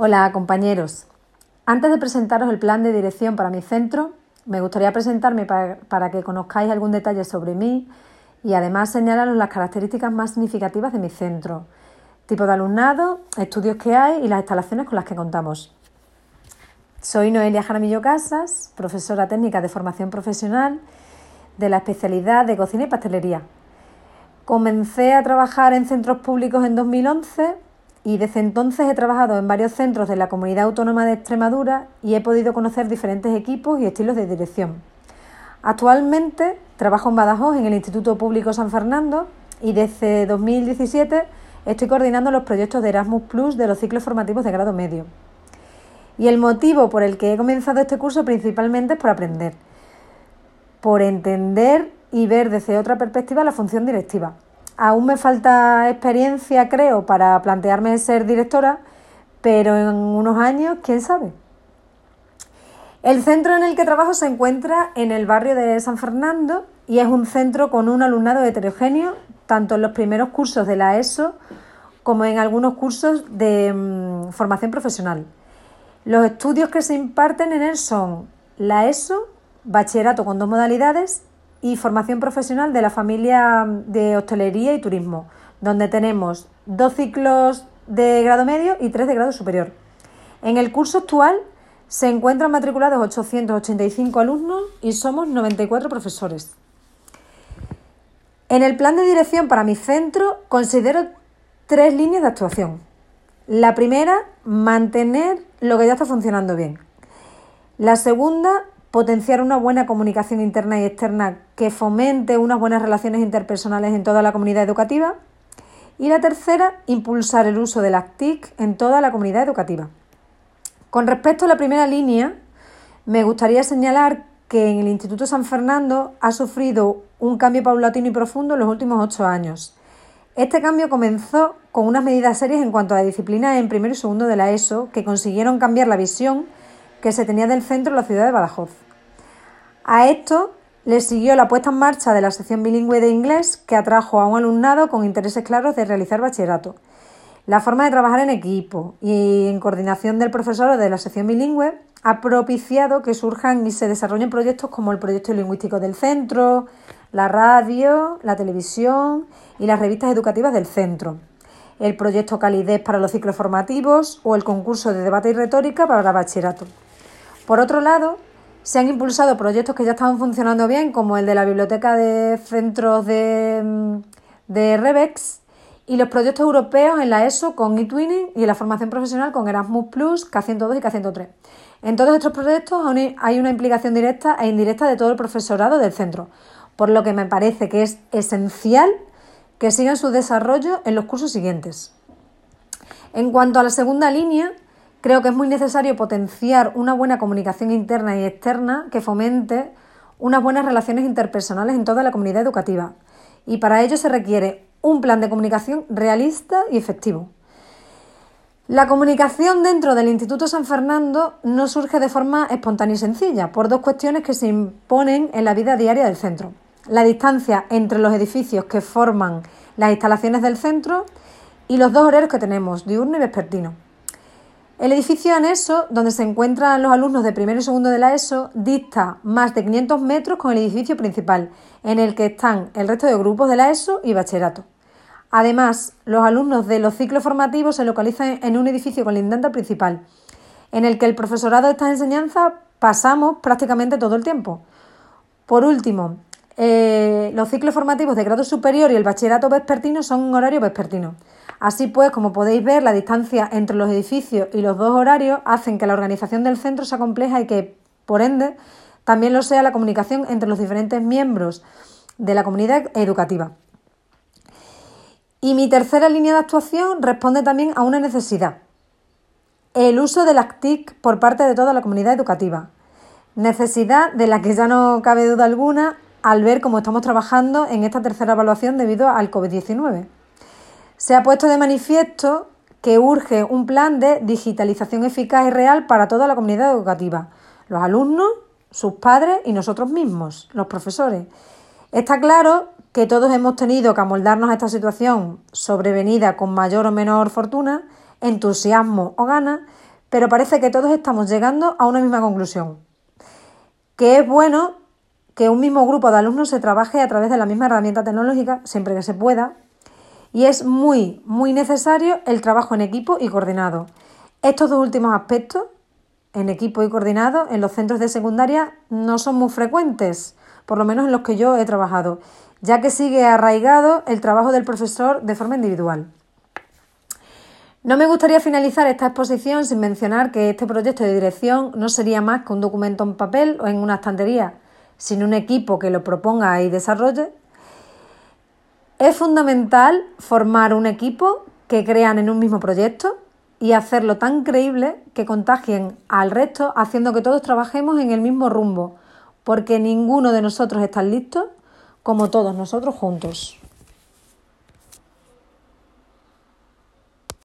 Hola compañeros. Antes de presentaros el plan de dirección para mi centro, me gustaría presentarme para, que conozcáis algún detalle sobre mí y además señalaros las características más significativas de mi centro, tipo de alumnado, estudios que hay y las instalaciones con las que contamos. Soy Noelia Jaramillo Casas, profesora técnica de formación profesional de la especialidad de cocina y pastelería. Comencé a trabajar en centros públicos en 2011 y desde entonces he trabajado en varios centros de la Comunidad Autónoma de Extremadura y he podido conocer diferentes equipos y estilos de dirección. Actualmente trabajo en Badajoz en el Instituto Público San Fernando y desde 2017 estoy coordinando los proyectos de Erasmus Plus de los ciclos formativos de grado medio. Y el motivo por el que he comenzado este curso principalmente es por aprender por entender y ver desde otra perspectiva la función directiva. Aún me falta experiencia, creo, para plantearme ser directora, pero en unos años, quién sabe. El centro en el que trabajo se encuentra en el barrio de San Fernando y es un centro con un alumnado heterogéneo, tanto en los primeros cursos de la ESO como en algunos cursos de mm, formación profesional. Los estudios que se imparten en él son la ESO, bachillerato con dos modalidades y formación profesional de la familia de hostelería y turismo, donde tenemos dos ciclos de grado medio y tres de grado superior. En el curso actual se encuentran matriculados 885 alumnos y somos 94 profesores. En el plan de dirección para mi centro considero tres líneas de actuación. La primera, mantener lo que ya está funcionando bien. La segunda, potenciar una buena comunicación interna y externa que fomente unas buenas relaciones interpersonales en toda la comunidad educativa. Y la tercera, impulsar el uso de las TIC en toda la comunidad educativa. Con respecto a la primera línea, me gustaría señalar que en el Instituto San Fernando ha sufrido un cambio paulatino y profundo en los últimos ocho años. Este cambio comenzó con unas medidas serias en cuanto a la disciplina en primero y segundo de la ESO que consiguieron cambiar la visión que se tenía del centro de la ciudad de Badajoz. A esto le siguió la puesta en marcha de la sección bilingüe de inglés que atrajo a un alumnado con intereses claros de realizar bachillerato. La forma de trabajar en equipo y en coordinación del profesor de la sección bilingüe ha propiciado que surjan y se desarrollen proyectos como el proyecto lingüístico del centro, la radio, la televisión y las revistas educativas del centro el proyecto Calidez para los ciclos formativos o el concurso de debate y retórica para bachillerato. Por otro lado, se han impulsado proyectos que ya estaban funcionando bien, como el de la Biblioteca de Centros de, mm, de Rebex y los proyectos europeos en la ESO con eTwinning y en la formación profesional con Erasmus Plus, K102 y K103. En todos estos proyectos hay una implicación directa e indirecta de todo el profesorado del centro, por lo que me parece que es esencial que sigan su desarrollo en los cursos siguientes. En cuanto a la segunda línea, Creo que es muy necesario potenciar una buena comunicación interna y externa que fomente unas buenas relaciones interpersonales en toda la comunidad educativa. Y para ello se requiere un plan de comunicación realista y efectivo. La comunicación dentro del Instituto San Fernando no surge de forma espontánea y sencilla, por dos cuestiones que se imponen en la vida diaria del centro. La distancia entre los edificios que forman las instalaciones del centro y los dos horarios que tenemos, diurno y vespertino. El edificio anexo, donde se encuentran los alumnos de primero y segundo de la ESO, dista más de 500 metros con el edificio principal, en el que están el resto de grupos de la ESO y bachillerato. Además, los alumnos de los ciclos formativos se localizan en un edificio colindante al principal, en el que el profesorado de estas enseñanzas pasamos prácticamente todo el tiempo. Por último, eh, los ciclos formativos de grado superior y el bachillerato vespertino son un horario vespertino. Así pues, como podéis ver, la distancia entre los edificios y los dos horarios hacen que la organización del centro sea compleja y que, por ende, también lo sea la comunicación entre los diferentes miembros de la comunidad educativa. Y mi tercera línea de actuación responde también a una necesidad. El uso de las TIC por parte de toda la comunidad educativa. Necesidad de la que ya no cabe duda alguna al ver cómo estamos trabajando en esta tercera evaluación debido al COVID-19 se ha puesto de manifiesto que urge un plan de digitalización eficaz y real para toda la comunidad educativa, los alumnos, sus padres y nosotros mismos, los profesores. Está claro que todos hemos tenido que amoldarnos a esta situación sobrevenida con mayor o menor fortuna, entusiasmo o ganas, pero parece que todos estamos llegando a una misma conclusión, que es bueno que un mismo grupo de alumnos se trabaje a través de la misma herramienta tecnológica siempre que se pueda y es muy, muy necesario el trabajo en equipo y coordinado. Estos dos últimos aspectos, en equipo y coordinado, en los centros de secundaria no son muy frecuentes, por lo menos en los que yo he trabajado, ya que sigue arraigado el trabajo del profesor de forma individual. No me gustaría finalizar esta exposición sin mencionar que este proyecto de dirección no sería más que un documento en papel o en una estantería, sino un equipo que lo proponga y desarrolle. Es fundamental formar un equipo que crean en un mismo proyecto y hacerlo tan creíble que contagien al resto haciendo que todos trabajemos en el mismo rumbo, porque ninguno de nosotros está listo como todos nosotros juntos.